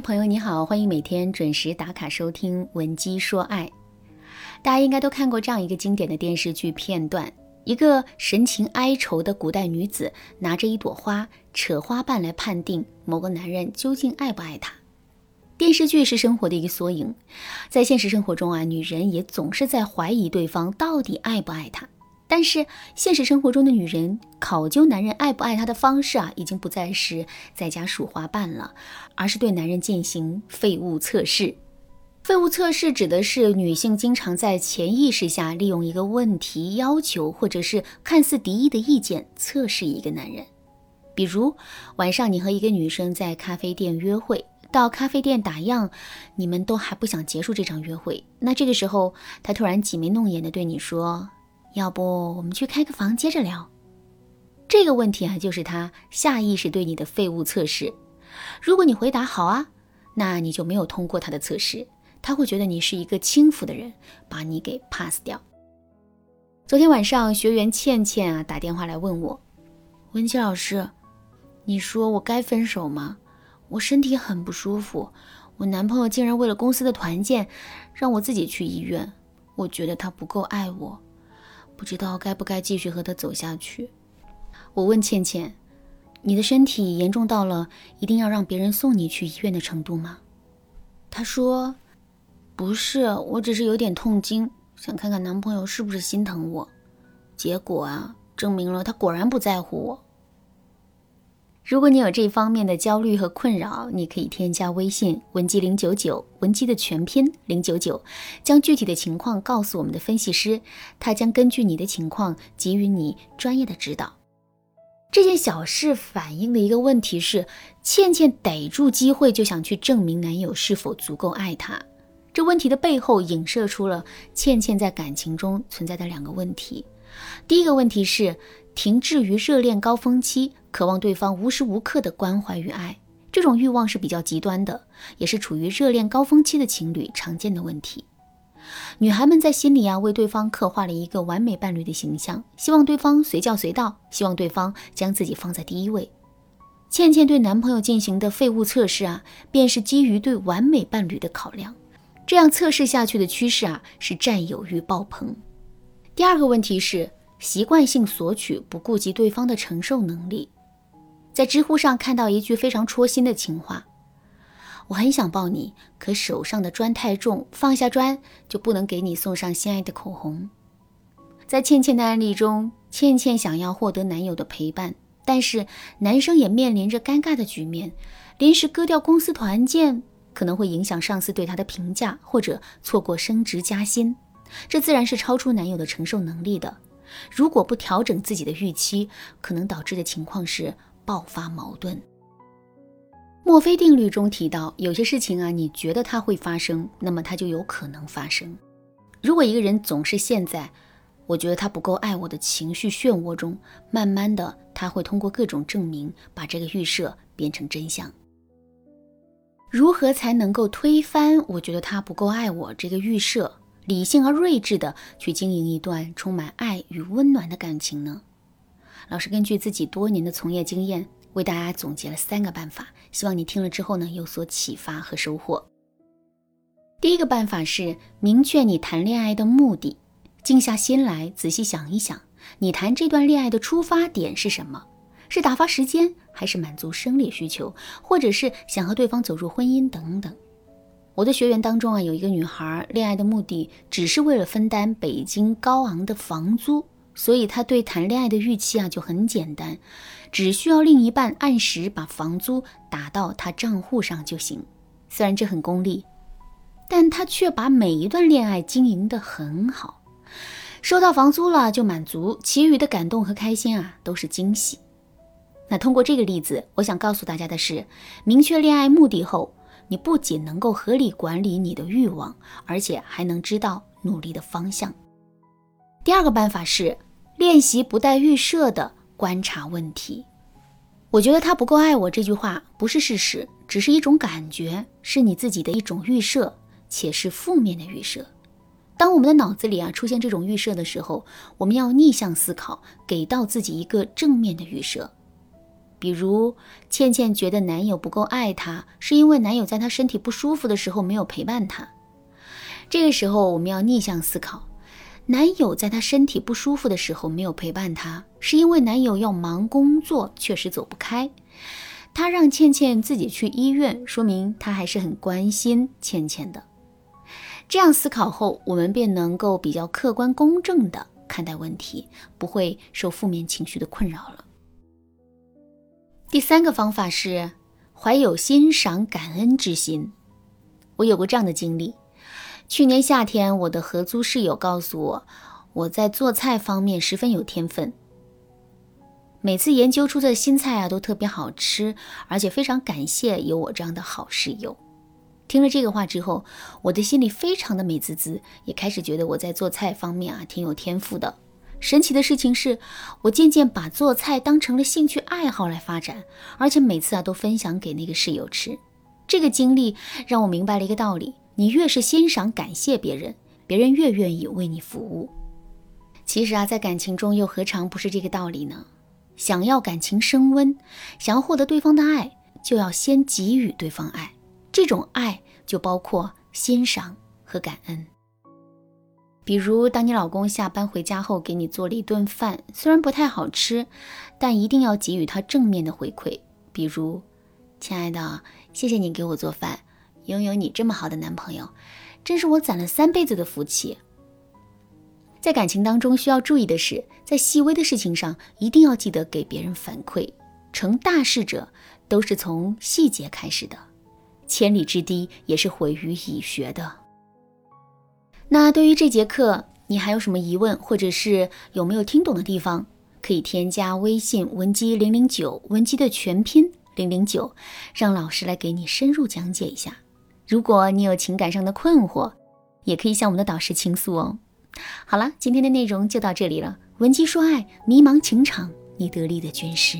朋友你好，欢迎每天准时打卡收听《文姬说爱》。大家应该都看过这样一个经典的电视剧片段：一个神情哀愁的古代女子拿着一朵花，扯花瓣来判定某个男人究竟爱不爱她。电视剧是生活的一个缩影，在现实生活中啊，女人也总是在怀疑对方到底爱不爱她。但是现实生活中的女人考究男人爱不爱她的方式啊，已经不再是在家数花瓣了，而是对男人进行废物测试。废物测试指的是女性经常在潜意识下利用一个问题、要求或者是看似敌意的意见测试一个男人。比如晚上你和一个女生在咖啡店约会，到咖啡店打烊，你们都还不想结束这场约会，那这个时候她突然挤眉弄眼的对你说。要不我们去开个房接着聊。这个问题啊，就是他下意识对你的废物测试。如果你回答好啊，那你就没有通过他的测试，他会觉得你是一个轻浮的人，把你给 pass 掉。昨天晚上学员倩倩啊打电话来问我，文琪老师，你说我该分手吗？我身体很不舒服，我男朋友竟然为了公司的团建让我自己去医院，我觉得他不够爱我。不知道该不该继续和他走下去。我问倩倩：“你的身体严重到了一定要让别人送你去医院的程度吗？”她说：“不是，我只是有点痛经，想看看男朋友是不是心疼我。结果啊，证明了他果然不在乎我。”如果你有这方面的焦虑和困扰，你可以添加微信文姬零九九，文姬的全拼零九九，将具体的情况告诉我们的分析师，他将根据你的情况给予你专业的指导。这件小事反映的一个问题是，倩倩逮住机会就想去证明男友是否足够爱她。这问题的背后影射出了倩倩在感情中存在的两个问题。第一个问题是停滞于热恋高峰期。渴望对方无时无刻的关怀与爱，这种欲望是比较极端的，也是处于热恋高峰期的情侣常见的问题。女孩们在心里啊，为对方刻画了一个完美伴侣的形象，希望对方随叫随到，希望对方将自己放在第一位。倩倩对男朋友进行的废物测试啊，便是基于对完美伴侣的考量。这样测试下去的趋势啊，是占有欲爆棚。第二个问题是习惯性索取，不顾及对方的承受能力。在知乎上看到一句非常戳心的情话：“我很想抱你，可手上的砖太重，放下砖就不能给你送上心爱的口红。”在倩倩的案例中，倩倩想要获得男友的陪伴，但是男生也面临着尴尬的局面，临时割掉公司团建，可能会影响上司对他的评价，或者错过升职加薪，这自然是超出男友的承受能力的。如果不调整自己的预期，可能导致的情况是。爆发矛盾。墨菲定律中提到，有些事情啊，你觉得它会发生，那么它就有可能发生。如果一个人总是陷在“我觉得他不够爱我”的情绪漩涡中，慢慢的，他会通过各种证明，把这个预设变成真相。如何才能够推翻“我觉得他不够爱我”这个预设，理性而睿智的去经营一段充满爱与温暖的感情呢？老师根据自己多年的从业经验，为大家总结了三个办法，希望你听了之后呢有所启发和收获。第一个办法是明确你谈恋爱的目的，静下心来仔细想一想，你谈这段恋爱的出发点是什么？是打发时间，还是满足生理需求，或者是想和对方走入婚姻等等？我的学员当中啊，有一个女孩，恋爱的目的只是为了分担北京高昂的房租。所以她对谈恋爱的预期啊就很简单，只需要另一半按时把房租打到她账户上就行。虽然这很功利，但她却把每一段恋爱经营得很好。收到房租了就满足，其余的感动和开心啊都是惊喜。那通过这个例子，我想告诉大家的是，明确恋爱目的后，你不仅能够合理管理你的欲望，而且还能知道努力的方向。第二个办法是。练习不带预设的观察问题。我觉得他不够爱我这句话不是事实，只是一种感觉，是你自己的一种预设，且是负面的预设。当我们的脑子里啊出现这种预设的时候，我们要逆向思考，给到自己一个正面的预设。比如，倩倩觉得男友不够爱她，是因为男友在她身体不舒服的时候没有陪伴她。这个时候，我们要逆向思考：男友在她身体不舒服的时候没有陪伴她，是因为男友要忙工作，确实走不开。他让倩倩自己去医院，说明他还是很关心倩倩的。这样思考后，我们便能够比较客观公正的看待问题，不会受负面情绪的困扰了。第三个方法是怀有欣赏、感恩之心。我有过这样的经历：去年夏天，我的合租室友告诉我，我在做菜方面十分有天分，每次研究出的新菜啊都特别好吃，而且非常感谢有我这样的好室友。听了这个话之后，我的心里非常的美滋滋，也开始觉得我在做菜方面啊挺有天赋的。神奇的事情是，我渐渐把做菜当成了兴趣爱好来发展，而且每次啊都分享给那个室友吃。这个经历让我明白了一个道理：你越是欣赏、感谢别人，别人越愿意为你服务。其实啊，在感情中又何尝不是这个道理呢？想要感情升温，想要获得对方的爱，就要先给予对方爱。这种爱就包括欣赏和感恩。比如，当你老公下班回家后给你做了一顿饭，虽然不太好吃，但一定要给予他正面的回馈。比如，亲爱的，谢谢你给我做饭，拥有你这么好的男朋友，真是我攒了三辈子的福气。在感情当中，需要注意的是，在细微的事情上，一定要记得给别人反馈。成大事者都是从细节开始的，千里之堤也是毁于蚁穴的。那对于这节课，你还有什么疑问，或者是有没有听懂的地方，可以添加微信文姬零零九，文姬的全拼零零九，让老师来给你深入讲解一下。如果你有情感上的困惑，也可以向我们的导师倾诉哦。好了，今天的内容就到这里了。文姬说爱，迷茫情场，你得力的军师。